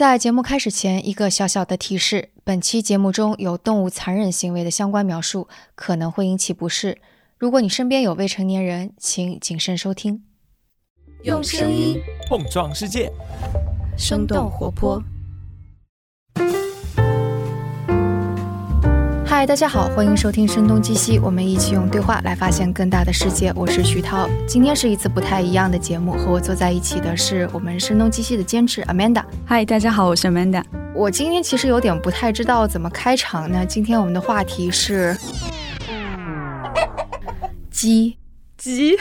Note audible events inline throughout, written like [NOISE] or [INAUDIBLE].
在节目开始前，一个小小的提示：本期节目中有动物残忍行为的相关描述，可能会引起不适。如果你身边有未成年人，请谨慎收听。用声音碰撞世界，生动活泼。嗨，大家好，欢迎收听《声东击西》，我们一起用对话来发现更大的世界。我是徐涛，今天是一次不太一样的节目，和我坐在一起的是我们《声东击西》的监制 Amanda。嗨，大家好，我是 Amanda。我今天其实有点不太知道怎么开场。呢今天我们的话题是鸡鸡，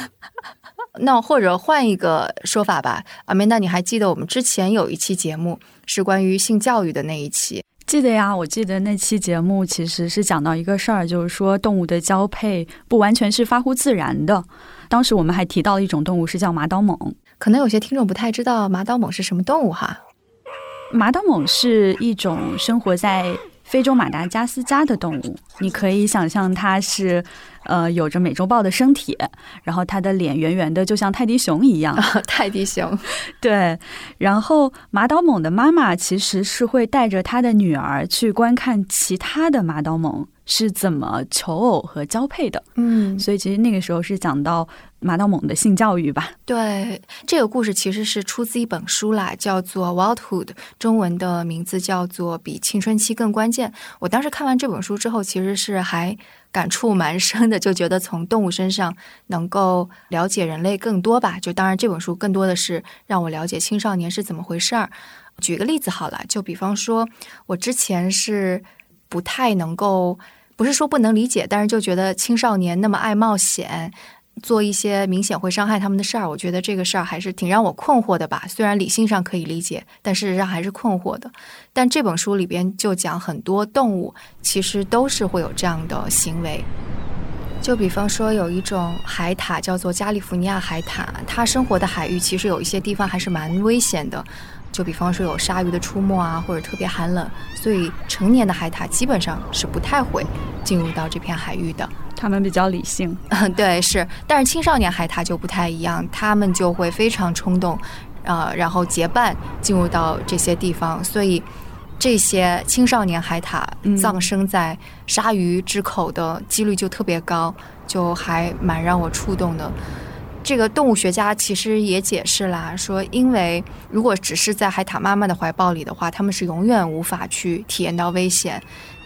[LAUGHS] 那或者换一个说法吧，Amanda，你还记得我们之前有一期节目是关于性教育的那一期？记得呀，我记得那期节目其实是讲到一个事儿，就是说动物的交配不完全是发乎自然的。当时我们还提到了一种动物是叫马刀猛，可能有些听众不太知道马刀猛是什么动物哈。马刀猛是一种生活在非洲马达加斯加的动物，你可以想象它是。呃，有着美洲豹的身体，然后它的脸圆圆的，就像泰迪熊一样。[LAUGHS] 泰迪熊，对。然后马岛猛的妈妈其实是会带着她的女儿去观看其他的马刀蟒。是怎么求偶和交配的？嗯，所以其实那个时候是讲到马道猛的性教育吧。对，这个故事其实是出自一本书啦，叫做《Wildhood》，中文的名字叫做《比青春期更关键》。我当时看完这本书之后，其实是还感触蛮深的，就觉得从动物身上能够了解人类更多吧。就当然这本书更多的是让我了解青少年是怎么回事儿。举个例子好了，就比方说我之前是不太能够。不是说不能理解，但是就觉得青少年那么爱冒险，做一些明显会伤害他们的事儿，我觉得这个事儿还是挺让我困惑的吧。虽然理性上可以理解，但事实上还是困惑的。但这本书里边就讲很多动物其实都是会有这样的行为，就比方说有一种海獭叫做加利福尼亚海獭，它生活的海域其实有一些地方还是蛮危险的。就比方说有鲨鱼的出没啊，或者特别寒冷，所以成年的海獭基本上是不太会进入到这片海域的。他们比较理性，[LAUGHS] 对，是。但是青少年海獭就不太一样，他们就会非常冲动，呃，然后结伴进入到这些地方，所以这些青少年海獭葬身在鲨鱼之口的几率就特别高，就还蛮让我触动的。这个动物学家其实也解释啦，说因为如果只是在海獭妈妈的怀抱里的话，他们是永远无法去体验到危险，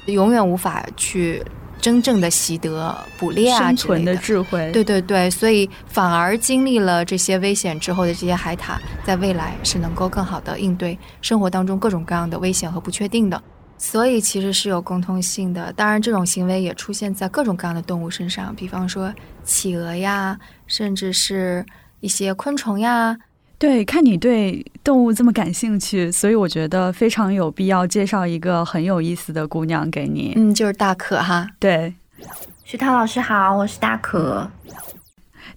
永远无法去真正的习得捕猎啊生存的智慧。对对对，所以反而经历了这些危险之后的这些海獭，在未来是能够更好的应对生活当中各种各样的危险和不确定的。所以其实是有共通性的，当然这种行为也出现在各种各样的动物身上，比方说企鹅呀，甚至是一些昆虫呀。对，看你对动物这么感兴趣，所以我觉得非常有必要介绍一个很有意思的姑娘给你。嗯，就是大可哈。对，徐涛老师好，我是大可，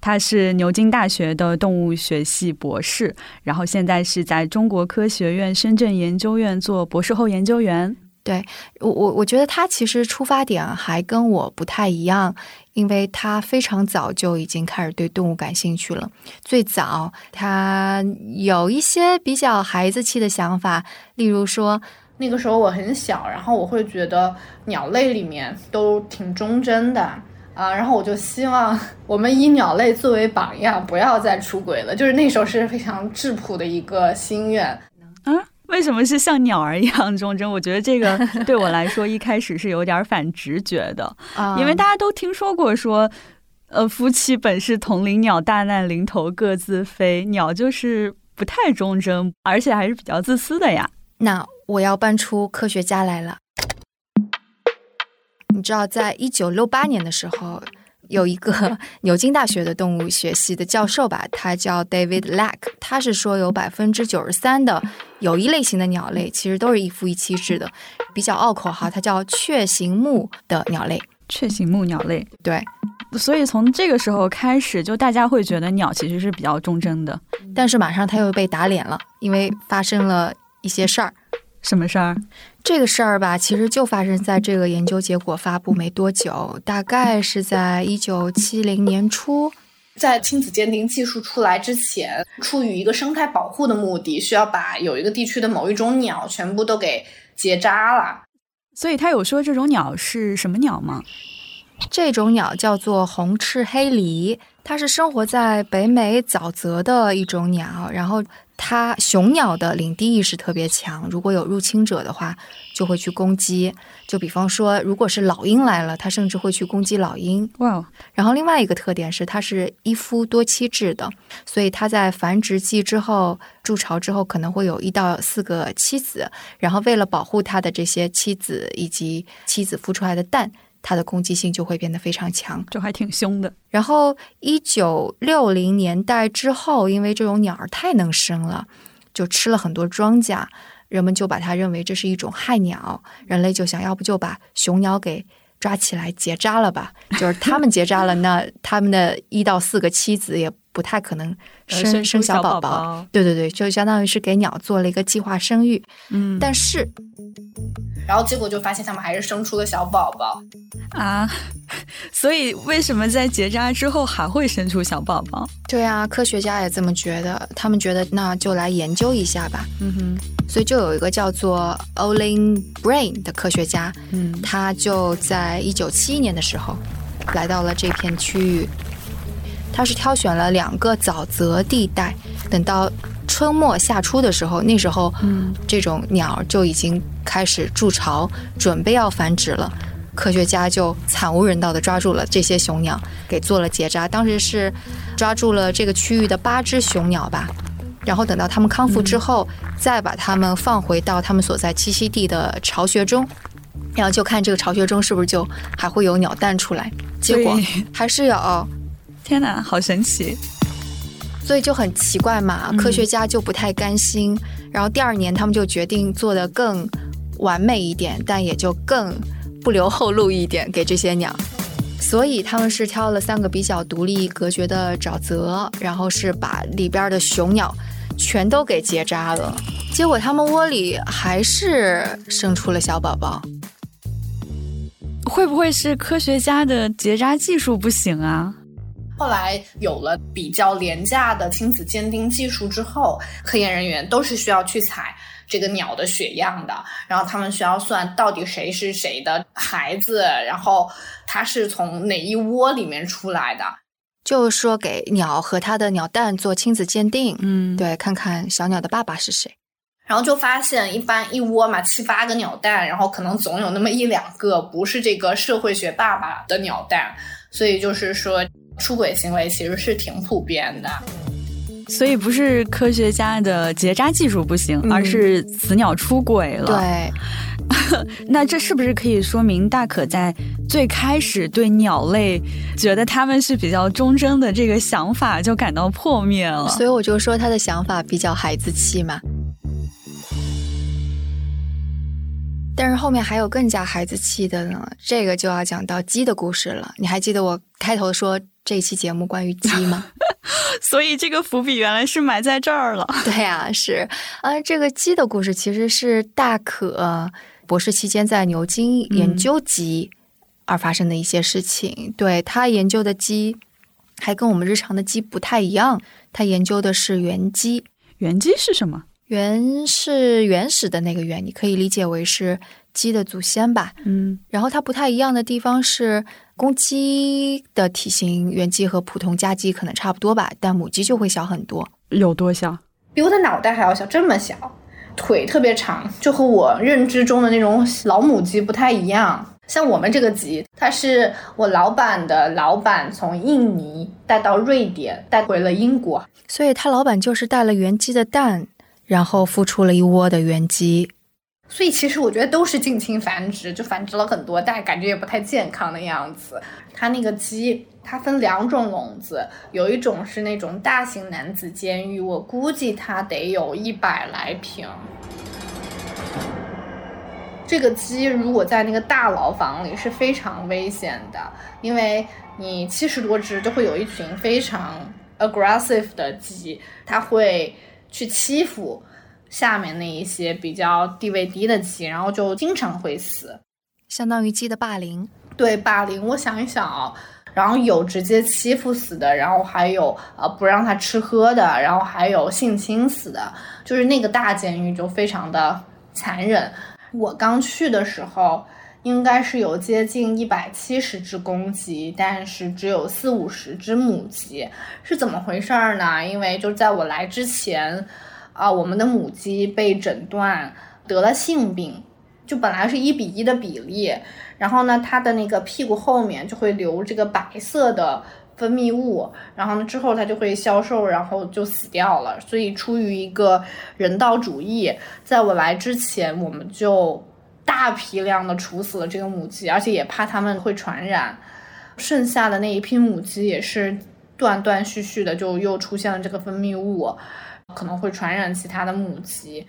她是牛津大学的动物学系博士，然后现在是在中国科学院深圳研究院做博士后研究员。对我，我我觉得他其实出发点还跟我不太一样，因为他非常早就已经开始对动物感兴趣了。最早他有一些比较孩子气的想法，例如说那个时候我很小，然后我会觉得鸟类里面都挺忠贞的啊，然后我就希望我们以鸟类作为榜样，不要再出轨了。就是那时候是非常质朴的一个心愿啊。[LAUGHS] 为什么是像鸟儿一样忠贞？我觉得这个对我来说一开始是有点反直觉的，[LAUGHS] 因为大家都听说过说，呃，夫妻本是同林鸟，大难临头各自飞。鸟就是不太忠贞，而且还是比较自私的呀。那我要搬出科学家来了。你知道，在一九六八年的时候。有一个 [LAUGHS] 牛津大学的动物学系的教授吧，他叫 David Lack，他是说有百分之九十三的有一类型的鸟类其实都是一夫一妻制的，比较拗口哈，它叫雀形目的鸟类。雀形目鸟类，对。所以从这个时候开始，就大家会觉得鸟其实是比较忠贞的，但是马上他又被打脸了，因为发生了一些事儿。什么事儿？这个事儿吧，其实就发生在这个研究结果发布没多久，大概是在一九七零年初。在亲子鉴定技术出来之前，出于一个生态保护的目的，需要把有一个地区的某一种鸟全部都给结扎了。所以他有说这种鸟是什么鸟吗？这种鸟叫做红翅黑鹂，它是生活在北美沼泽的一种鸟，然后。它雄鸟的领地意识特别强，如果有入侵者的话，就会去攻击。就比方说，如果是老鹰来了，它甚至会去攻击老鹰。哇！然后另外一个特点是，它是一夫多妻制的，所以它在繁殖季之后筑巢之后，可能会有一到四个妻子。然后为了保护它的这些妻子以及妻子孵出来的蛋。它的攻击性就会变得非常强，就还挺凶的。然后，一九六零年代之后，因为这种鸟儿太能生了，就吃了很多庄稼，人们就把它认为这是一种害鸟。人类就想要不就把雄鸟给抓起来结扎了吧？就是他们结扎了，那他们的一到四个妻子也不太可能生生小宝宝。对对对，就相当于是给鸟做了一个计划生育。嗯，但是。然后结果就发现他们还是生出了小宝宝啊，[LAUGHS] 所以为什么在结扎之后还会生出小宝宝？对啊，科学家也这么觉得，他们觉得那就来研究一下吧。嗯哼，所以就有一个叫做 Olin Brain 的科学家，嗯，他就在一九七一年的时候来到了这片区域，他是挑选了两个沼泽地带，等到。春末夏初的时候，那时候，嗯，这种鸟就已经开始筑巢，准备要繁殖了。科学家就惨无人道地抓住了这些雄鸟，给做了结扎。当时是抓住了这个区域的八只雄鸟吧，然后等到它们康复之后，再把它们放回到它们所在栖息地的巢穴中，然后就看这个巢穴中是不是就还会有鸟蛋出来。结果还是有，天哪，好神奇！所以就很奇怪嘛，科学家就不太甘心，然后第二年他们就决定做的更完美一点，但也就更不留后路一点给这些鸟。所以他们是挑了三个比较独立隔绝的沼泽，然后是把里边的雄鸟全都给结扎了。结果他们窝里还是生出了小宝宝。会不会是科学家的结扎技术不行啊？后来有了比较廉价的亲子鉴定技术之后，科研人员都是需要去采这个鸟的血样的，然后他们需要算到底谁是谁的孩子，然后它是从哪一窝里面出来的，就是说给鸟和它的鸟蛋做亲子鉴定，嗯，对，看看小鸟的爸爸是谁，然后就发现一般一窝嘛七八个鸟蛋，然后可能总有那么一两个不是这个社会学爸爸的鸟蛋，所以就是说。出轨行为其实是挺普遍的，所以不是科学家的结扎技术不行，而是雌鸟出轨了。对，[LAUGHS] 那这是不是可以说明大可在最开始对鸟类觉得他们是比较忠贞的这个想法就感到破灭了？所以我就说他的想法比较孩子气嘛。但是后面还有更加孩子气的呢，这个就要讲到鸡的故事了。你还记得我开头说？这期节目关于鸡 [LAUGHS] 吗？所以这个伏笔原来是埋在这儿了。[LAUGHS] 对呀，是啊，这个鸡的故事其实是大可博士期间在牛津研究鸡而发生的一些事情。对他研究的鸡还跟我们日常的鸡不太一样，他研究的是原鸡。原鸡是什么？原是原始的那个原，你可以理解为是鸡的祖先吧。嗯，然后它不太一样的地方是。公鸡的体型，原鸡和普通家鸡可能差不多吧，但母鸡就会小很多。有多小？比我的脑袋还要小，这么小，腿特别长，就和我认知中的那种老母鸡不太一样。像我们这个鸡，它是我老板的老板从印尼带到瑞典，带回了英国，所以他老板就是带了原鸡的蛋，然后孵出了一窝的原鸡。所以其实我觉得都是近亲繁殖，就繁殖了很多代，感觉也不太健康的样子。它那个鸡，它分两种笼子，有一种是那种大型男子监狱，我估计它得有一百来平。这个鸡如果在那个大牢房里是非常危险的，因为你七十多只就会有一群非常 aggressive 的鸡，它会去欺负。下面那一些比较地位低的鸡，然后就经常会死，相当于鸡的霸凌。对霸凌，我想一想啊，然后有直接欺负死的，然后还有呃不让它吃喝的，然后还有性侵死的，就是那个大监狱就非常的残忍。我刚去的时候。应该是有接近一百七十只公鸡，但是只有四五十只母鸡，是怎么回事儿呢？因为就在我来之前，啊，我们的母鸡被诊断得了性病，就本来是一比一的比例，然后呢，它的那个屁股后面就会留这个白色的分泌物，然后呢之后它就会消瘦，然后就死掉了。所以出于一个人道主义，在我来之前，我们就。大批量的处死了这个母鸡，而且也怕它们会传染。剩下的那一批母鸡也是断断续续的，就又出现了这个分泌物，可能会传染其他的母鸡。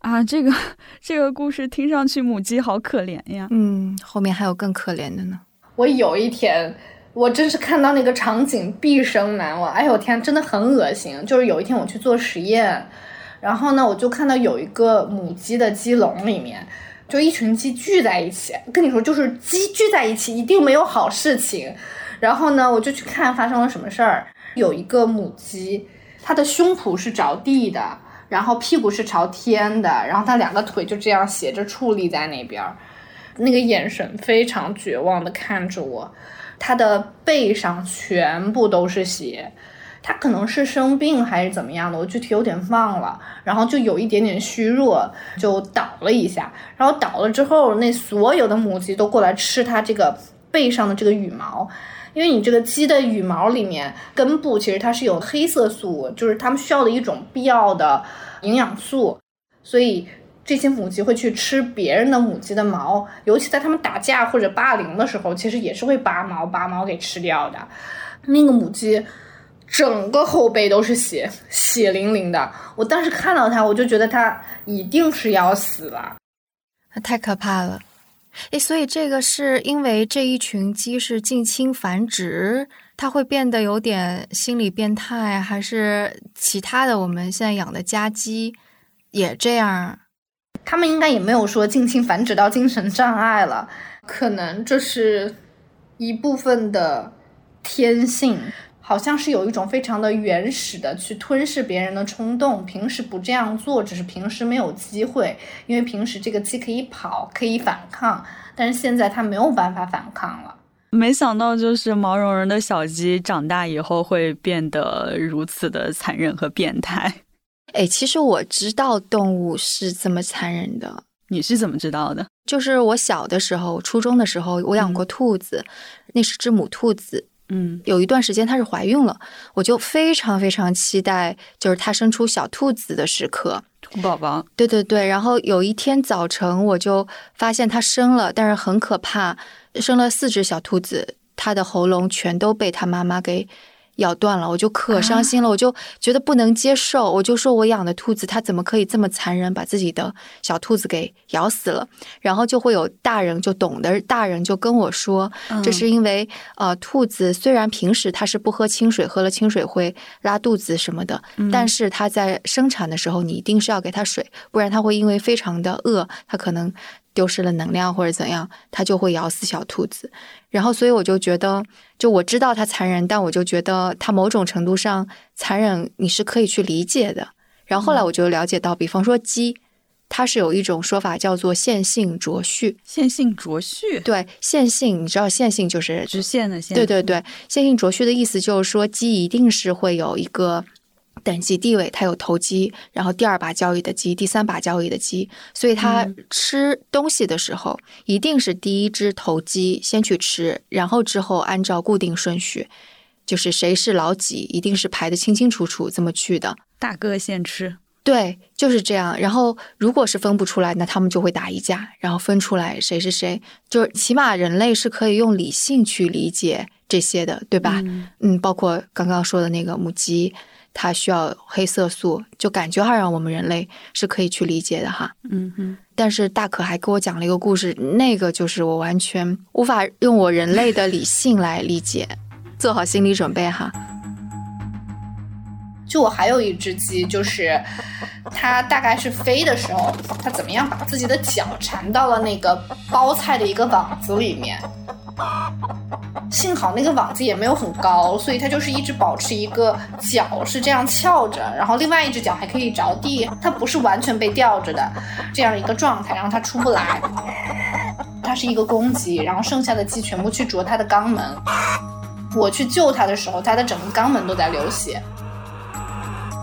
啊，这个这个故事听上去母鸡好可怜呀。嗯，后面还有更可怜的呢。我有一天，我真是看到那个场景毕生难忘。哎呦天，真的很恶心。就是有一天我去做实验，然后呢，我就看到有一个母鸡的鸡笼里面。就一群鸡聚在一起，跟你说，就是鸡聚在一起一定没有好事情。然后呢，我就去看发生了什么事儿。有一个母鸡，它的胸脯是着地的，然后屁股是朝天的，然后它两个腿就这样斜着矗立在那边，那个眼神非常绝望的看着我，它的背上全部都是血。他可能是生病还是怎么样的，我具体有点忘了。然后就有一点点虚弱，就倒了一下。然后倒了之后，那所有的母鸡都过来吃它这个背上的这个羽毛，因为你这个鸡的羽毛里面根部其实它是有黑色素，就是它们需要的一种必要的营养素，所以这些母鸡会去吃别人的母鸡的毛，尤其在它们打架或者霸凌的时候，其实也是会拔毛，拔毛给吃掉的。那个母鸡。整个后背都是血，血淋淋的。我当时看到他，我就觉得他一定是要死了，太可怕了。诶，所以这个是因为这一群鸡是近亲繁殖，它会变得有点心理变态，还是其他的？我们现在养的家鸡也这样？他们应该也没有说近亲繁殖到精神障碍了，可能这是一部分的天性。好像是有一种非常的原始的去吞噬别人的冲动，平时不这样做，只是平时没有机会，因为平时这个鸡可以跑，可以反抗，但是现在它没有办法反抗了。没想到，就是毛茸茸的小鸡长大以后会变得如此的残忍和变态。哎，其实我知道动物是这么残忍的，你是怎么知道的？就是我小的时候，初中的时候，我养过兔子，那是只母兔子。嗯，有一段时间她是怀孕了，我就非常非常期待，就是她生出小兔子的时刻，兔宝宝。对对对，然后有一天早晨，我就发现她生了，但是很可怕，生了四只小兔子，她的喉咙全都被她妈妈给。咬断了，我就可伤心了，我就觉得不能接受，我就说我养的兔子它怎么可以这么残忍，把自己的小兔子给咬死了？然后就会有大人就懂的大人就跟我说，这是因为呃，兔子虽然平时它是不喝清水，喝了清水会拉肚子什么的，但是它在生产的时候你一定是要给它水，不然它会因为非常的饿，它可能。丢失了能量或者怎样，它就会咬死小兔子。然后，所以我就觉得，就我知道它残忍，但我就觉得它某种程度上残忍，你是可以去理解的。然后后来我就了解到，比方说鸡，它是有一种说法叫做线性啄序。线性啄序，对，线性，你知道线性就是直线的线。对对对，线性啄序的意思就是说，鸡一定是会有一个。等级地位，它有头鸡，然后第二把交椅的鸡，第三把交椅的鸡，所以它吃东西的时候，一定是第一只头鸡先去吃，然后之后按照固定顺序，就是谁是老几，一定是排的清清楚楚这么去的。大哥先吃，对，就是这样。然后如果是分不出来，那他们就会打一架，然后分出来谁是谁，就是起码人类是可以用理性去理解这些的，对吧？嗯，包括刚刚说的那个母鸡。它需要黑色素，就感觉好像我们人类是可以去理解的哈。嗯嗯。但是大可还给我讲了一个故事，那个就是我完全无法用我人类的理性来理解，[LAUGHS] 做好心理准备哈。就我还有一只鸡，就是它大概是飞的时候，它怎么样把自己的脚缠到了那个包菜的一个网子里面。[LAUGHS] 幸好那个网子也没有很高，所以它就是一直保持一个脚是这样翘着，然后另外一只脚还可以着地，它不是完全被吊着的这样一个状态，然后它出不来。[LAUGHS] 它是一个公鸡，然后剩下的鸡全部去啄它的肛门。我去救它的时候，它的整个肛门都在流血。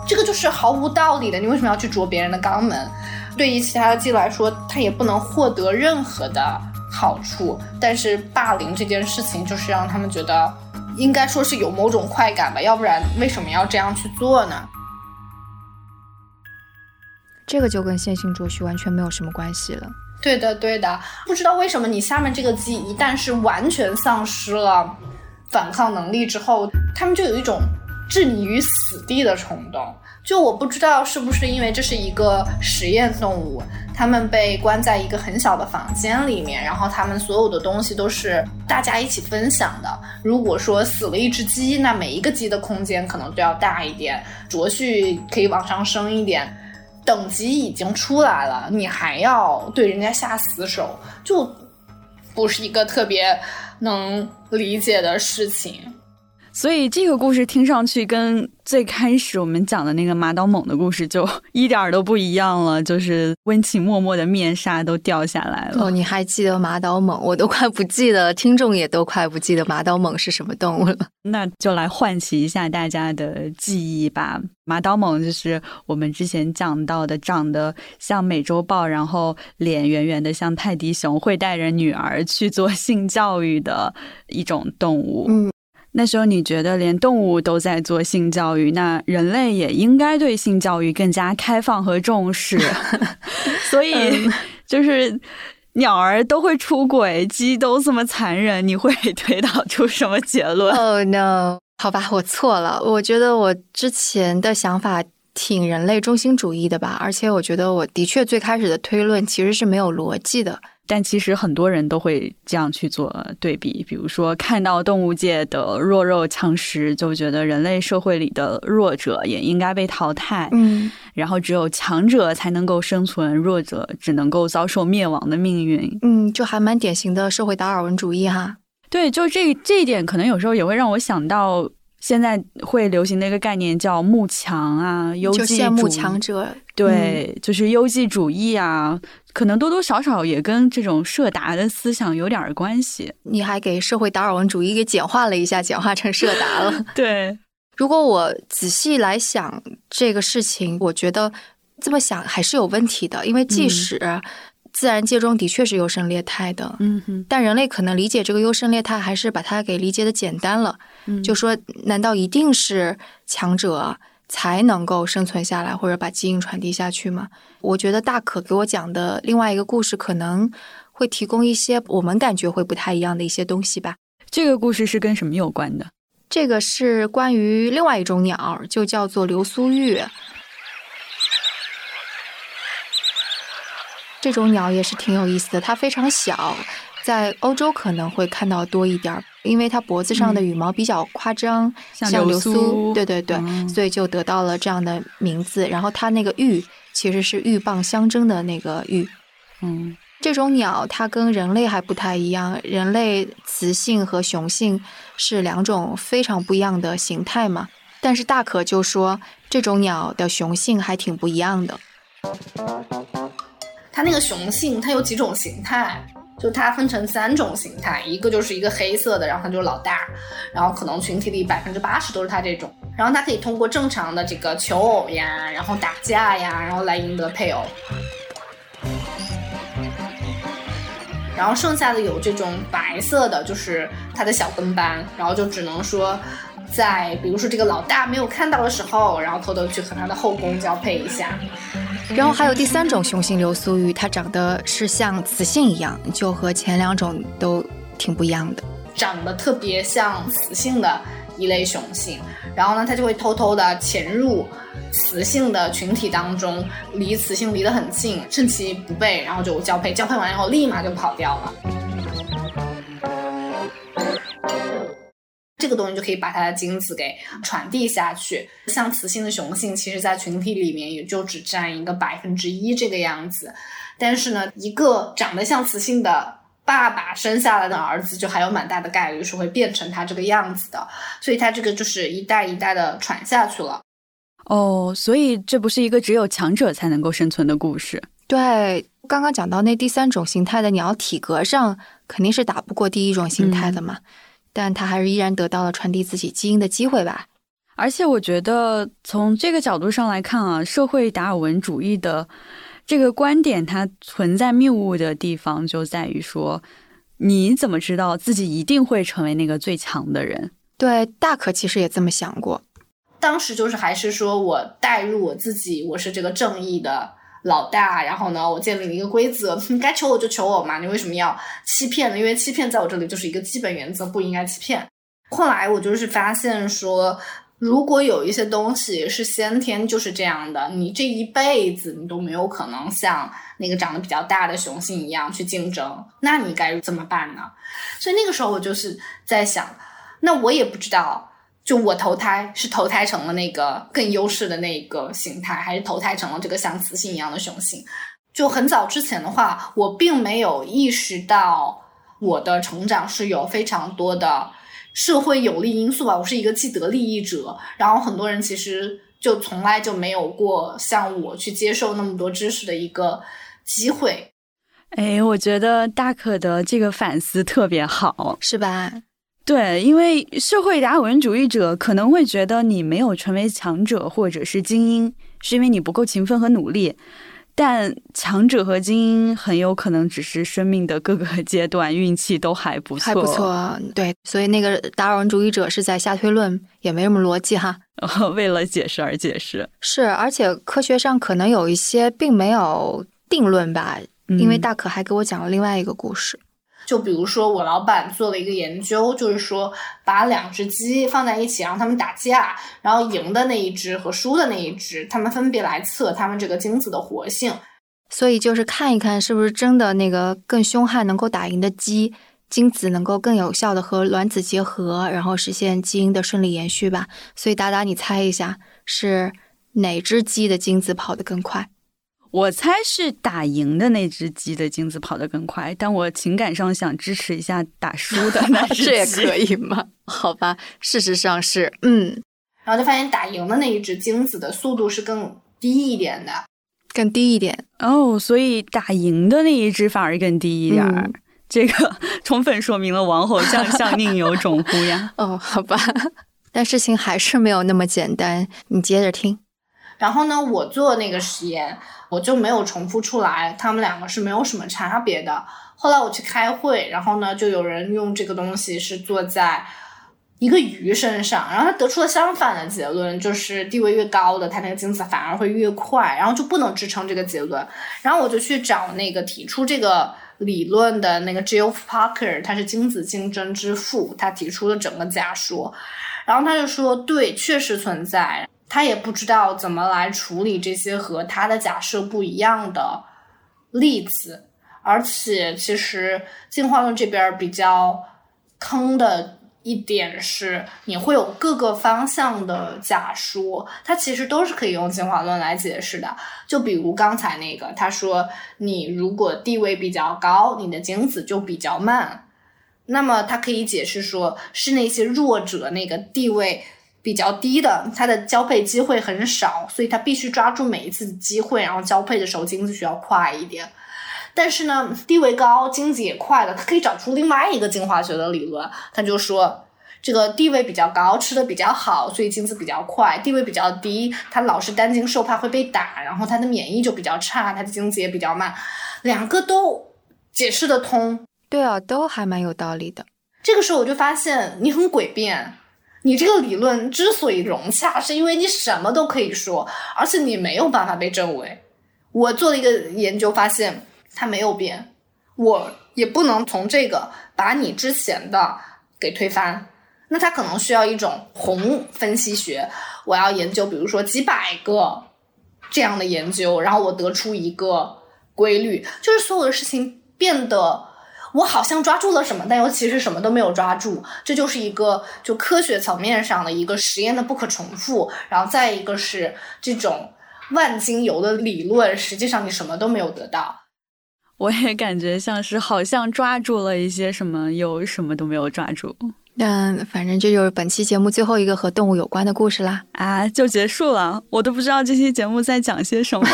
这个就是毫无道理的，你为什么要去啄别人的肛门？对于其他的鸡来说，它也不能获得任何的好处。但是霸凌这件事情，就是让他们觉得，应该说是有某种快感吧，要不然为什么要这样去做呢？这个就跟线性作序完全没有什么关系了。对的，对的，不知道为什么你下面这个鸡一旦是完全丧失了反抗能力之后，他们就有一种置你于死地的冲动。就我不知道是不是因为这是一个实验动物，它们被关在一个很小的房间里面，然后它们所有的东西都是大家一起分享的。如果说死了一只鸡，那每一个鸡的空间可能都要大一点，卓序可以往上升一点。等级已经出来了，你还要对人家下死手，就不是一个特别能理解的事情。所以这个故事听上去跟最开始我们讲的那个马岛猛的故事就一点都不一样了，就是温情脉脉的面纱都掉下来了。哦，你还记得马岛猛？我都快不记得，听众也都快不记得马岛猛是什么动物了。[LAUGHS] 那就来唤起一下大家的记忆吧。马岛猛就是我们之前讲到的，长得像美洲豹，然后脸圆圆的像泰迪熊，会带着女儿去做性教育的一种动物。嗯。那时候你觉得连动物都在做性教育，那人类也应该对性教育更加开放和重视。[LAUGHS] 所以 [LAUGHS] 就是鸟儿都会出轨，鸡都这么残忍，你会 [LAUGHS] 推导出什么结论？Oh no！好吧，我错了。我觉得我之前的想法挺人类中心主义的吧，而且我觉得我的确最开始的推论其实是没有逻辑的。但其实很多人都会这样去做对比，比如说看到动物界的弱肉强食，就觉得人类社会里的弱者也应该被淘汰。嗯，然后只有强者才能够生存，弱者只能够遭受灭亡的命运。嗯，就还蛮典型的社会达尔文主义哈。对，就这这一点，可能有时候也会让我想到现在会流行的一个概念叫“慕强”啊，优绩主强者。对，就是优绩主义啊。可能多多少少也跟这种社达的思想有点关系。你还给社会达尔文主义给简化了一下，简化成社达了。[LAUGHS] 对，如果我仔细来想这个事情，我觉得这么想还是有问题的。因为即使自然界中的确是优胜劣汰的，嗯哼，但人类可能理解这个优胜劣汰，还是把它给理解的简单了。就说，难道一定是强者？才能够生存下来，或者把基因传递下去吗？我觉得大可给我讲的另外一个故事，可能会提供一些我们感觉会不太一样的一些东西吧。这个故事是跟什么有关的？这个是关于另外一种鸟，就叫做流苏玉。这种鸟也是挺有意思的，它非常小。在欧洲可能会看到多一点儿，因为它脖子上的羽毛比较夸张，像流苏，对对对，所以就得到了这样的名字。然后它那个玉其实是鹬蚌相争的那个玉。嗯，这种鸟它跟人类还不太一样，人类雌性和雄性是两种非常不一样的形态嘛。但是大可就说这种鸟的雄性还挺不一样的。它那个雄性它有几种形态？就它分成三种形态，一个就是一个黑色的，然后它就是老大，然后可能群体里百分之八十都是它这种，然后它可以通过正常的这个求偶呀，然后打架呀，然后来赢得配偶。然后剩下的有这种白色的，就是它的小跟班，然后就只能说，在比如说这个老大没有看到的时候，然后偷偷去和他的后宫交配一下。然后还有第三种雄性流苏鱼，它长得是像雌性一样，就和前两种都挺不一样的，长得特别像雌性的一类雄性。然后呢，它就会偷偷的潜入雌性的群体当中，离雌性离得很近，趁其不备，然后就交配。交配完以后，立马就跑掉了。这个东西就可以把它的精子给传递下去。像雌性的雄性，其实在群体里面也就只占一个百分之一这个样子。但是呢，一个长得像雌性的爸爸生下来的儿子就还有蛮大的概率是会变成他这个样子的，所以他这个就是一代一代的传下去了。哦，所以这不是一个只有强者才能够生存的故事。对，刚刚讲到那第三种形态的鸟，体格上肯定是打不过第一种形态的嘛，但他还是依然得到了传递自己基因的机会吧。而且我觉得从这个角度上来看啊，社会达尔文主义的。这个观点它存在谬误的地方就在于说，你怎么知道自己一定会成为那个最强的人？对，大可其实也这么想过。当时就是还是说我代入我自己，我是这个正义的老大，然后呢，我建立了一个规则，你 [LAUGHS] 该求我就求我嘛，你为什么要欺骗呢？因为欺骗在我这里就是一个基本原则，不应该欺骗。后来我就是发现说。如果有一些东西是先天就是这样的，你这一辈子你都没有可能像那个长得比较大的雄性一样去竞争，那你该怎么办呢？所以那个时候我就是在想，那我也不知道，就我投胎是投胎成了那个更优势的那个形态，还是投胎成了这个像雌性一样的雄性？就很早之前的话，我并没有意识到我的成长是有非常多的。社会有利因素吧，我是一个既得利益者，然后很多人其实就从来就没有过像我去接受那么多知识的一个机会。哎，我觉得大可的这个反思特别好，是吧？对，因为社会达尔文主义者可能会觉得你没有成为强者或者是精英，是因为你不够勤奋和努力。但强者和精英很有可能只是生命的各个 [LAUGHS] 阶段运气都还不错，还不错。对，所以那个达尔文主义者是在下推论，也没什么逻辑哈。[LAUGHS] 为了解释而解释，是，而且科学上可能有一些并没有定论吧。因为大可还给我讲了另外一个故事。就比如说，我老板做了一个研究，就是说把两只鸡放在一起，让它们打架，然后赢的那一只和输的那一只，它们分别来测它们这个精子的活性。所以就是看一看是不是真的那个更凶悍、能够打赢的鸡，精子能够更有效的和卵子结合，然后实现基因的顺利延续吧。所以达达，你猜一下是哪只鸡的精子跑得更快？我猜是打赢的那只鸡的精子跑得更快，但我情感上想支持一下打输的那只鸡，[LAUGHS] 这也可以吗？好吧，事实上是，嗯，然后就发现打赢的那一只精子的速度是更低一点的，更低一点哦，所以打赢的那一只反而更低一点儿，这个 [LAUGHS] 充分说明了王侯将相 [LAUGHS] 宁有种乎呀。哦，好吧，但事情还是没有那么简单，你接着听。然后呢，我做那个实验。我就没有重复出来，他们两个是没有什么差别的。后来我去开会，然后呢，就有人用这个东西是做在一个鱼身上，然后他得出了相反的结论，就是地位越高的，它那个精子反而会越快，然后就不能支撑这个结论。然后我就去找那个提出这个理论的那个 Geoff Parker，他是精子竞争之父，他提出了整个假说，然后他就说，对，确实存在。他也不知道怎么来处理这些和他的假设不一样的例子，而且其实进化论这边比较坑的一点是，你会有各个方向的假说，它其实都是可以用进化论来解释的。就比如刚才那个，他说你如果地位比较高，你的精子就比较慢，那么它可以解释说是那些弱者那个地位。比较低的，它的交配机会很少，所以它必须抓住每一次的机会，然后交配的时候精子需要快一点。但是呢，地位高，精子也快了，它可以找出另外一个进化学的理论，他就说这个地位比较高，吃的比较好，所以精子比较快；地位比较低，它老是担惊受怕会被打，然后它的免疫就比较差，它的精子也比较慢。两个都解释得通，对啊，都还蛮有道理的。这个时候我就发现你很诡辩。你这个理论之所以融洽，是因为你什么都可以说，而且你没有办法被证伪。我做了一个研究，发现它没有变，我也不能从这个把你之前的给推翻。那它可能需要一种宏分析学，我要研究，比如说几百个这样的研究，然后我得出一个规律，就是所有的事情变得。我好像抓住了什么，但又其实什么都没有抓住。这就是一个就科学层面上的一个实验的不可重复，然后再一个是这种万金油的理论，实际上你什么都没有得到。我也感觉像是好像抓住了一些什么，又什么都没有抓住。那反正这就是本期节目最后一个和动物有关的故事啦！啊，就结束了，我都不知道这期节目在讲些什么。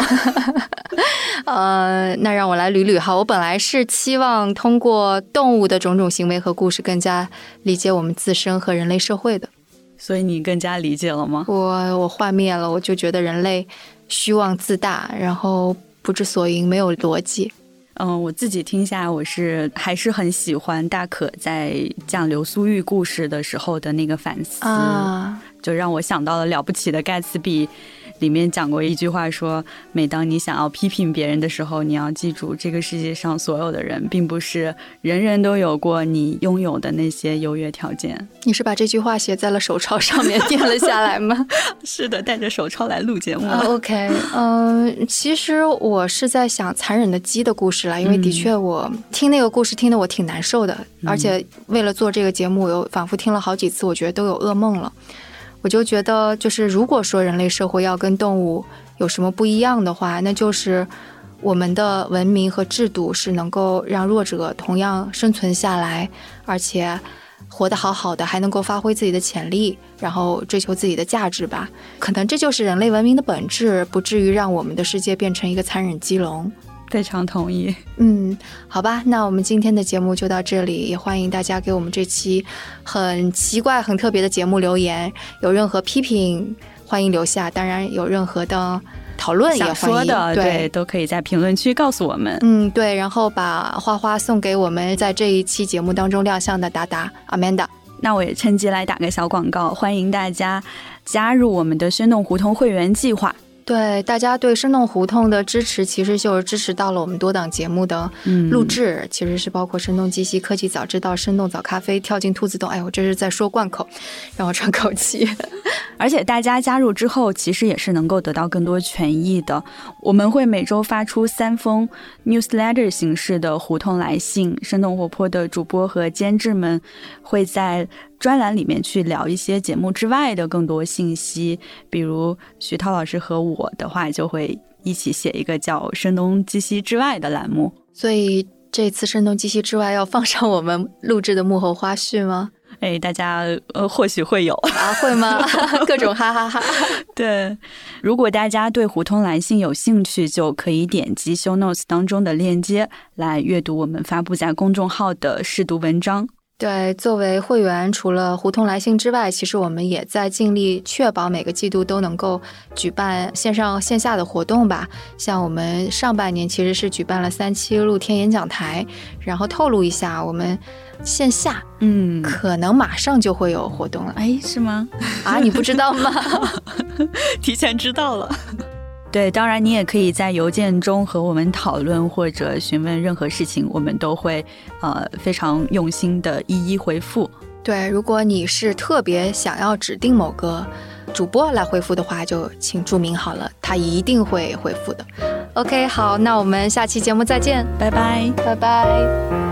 [LAUGHS] 呃，那让我来捋捋哈。我本来是期望通过动物的种种行为和故事，更加理解我们自身和人类社会的。所以你更加理解了吗？我我幻灭了，我就觉得人类虚妄自大，然后不知所云，没有逻辑。嗯，我自己听下来，我是还是很喜欢大可在讲流苏玉故事的时候的那个反思，就让我想到了了不起的盖茨比。里面讲过一句话，说每当你想要批评别人的时候，你要记住，这个世界上所有的人，并不是人人都有过你拥有的那些优越条件。你是把这句话写在了手抄上面 [LAUGHS] 垫了下来吗？是的，带着手抄来录节目。OK，嗯，其实我是在想残忍的鸡的故事了，因为的确我听那个故事听得我挺难受的，而且为了做这个节目，我又反复听了好几次，我觉得都有噩梦了。我就觉得，就是如果说人类社会要跟动物有什么不一样的话，那就是我们的文明和制度是能够让弱者同样生存下来，而且活得好好的，还能够发挥自己的潜力，然后追求自己的价值吧。可能这就是人类文明的本质，不至于让我们的世界变成一个残忍鸡笼。非常同意。嗯，好吧，那我们今天的节目就到这里，也欢迎大家给我们这期很奇怪、很特别的节目留言，有任何批评欢迎留下，当然有任何的讨论也欢迎，对，都可以在评论区告诉我们。嗯，对，然后把花花送给我们在这一期节目当中亮相的达达 Amanda。那我也趁机来打个小广告，欢迎大家加入我们的生动胡同会员计划。对大家对生动胡同的支持，其实就是支持到了我们多档节目的录制，其实是包括声东击西、科技早知道、生动早咖啡、跳进兔子洞。哎，我这是在说贯口，让我喘口气。而且大家加入之后，其实也是能够得到更多权益的。我们会每周发出三封 newsletter 形式的胡同来信，生动活泼的主播和监制们会在。专栏里面去聊一些节目之外的更多信息，比如徐涛老师和我的话，就会一起写一个叫《声东击西之外》的栏目。所以这次《声东击西之外》要放上我们录制的幕后花絮吗？哎，大家呃或许会有啊，会吗？[LAUGHS] 各种哈哈哈。[LAUGHS] 对，如果大家对胡同来信有兴趣，就可以点击 show notes 当中的链接来阅读我们发布在公众号的试读文章。对，作为会员，除了胡同来信之外，其实我们也在尽力确保每个季度都能够举办线上线下的活动吧。像我们上半年其实是举办了三期露天演讲台，然后透露一下，我们线下嗯可能马上就会有活动了。哎，是吗？啊，你不知道吗？[LAUGHS] 提前知道了。对，当然你也可以在邮件中和我们讨论或者询问任何事情，我们都会呃非常用心的一一回复。对，如果你是特别想要指定某个主播来回复的话，就请注明好了，他一定会回复的。OK，好，那我们下期节目再见，拜拜，拜拜。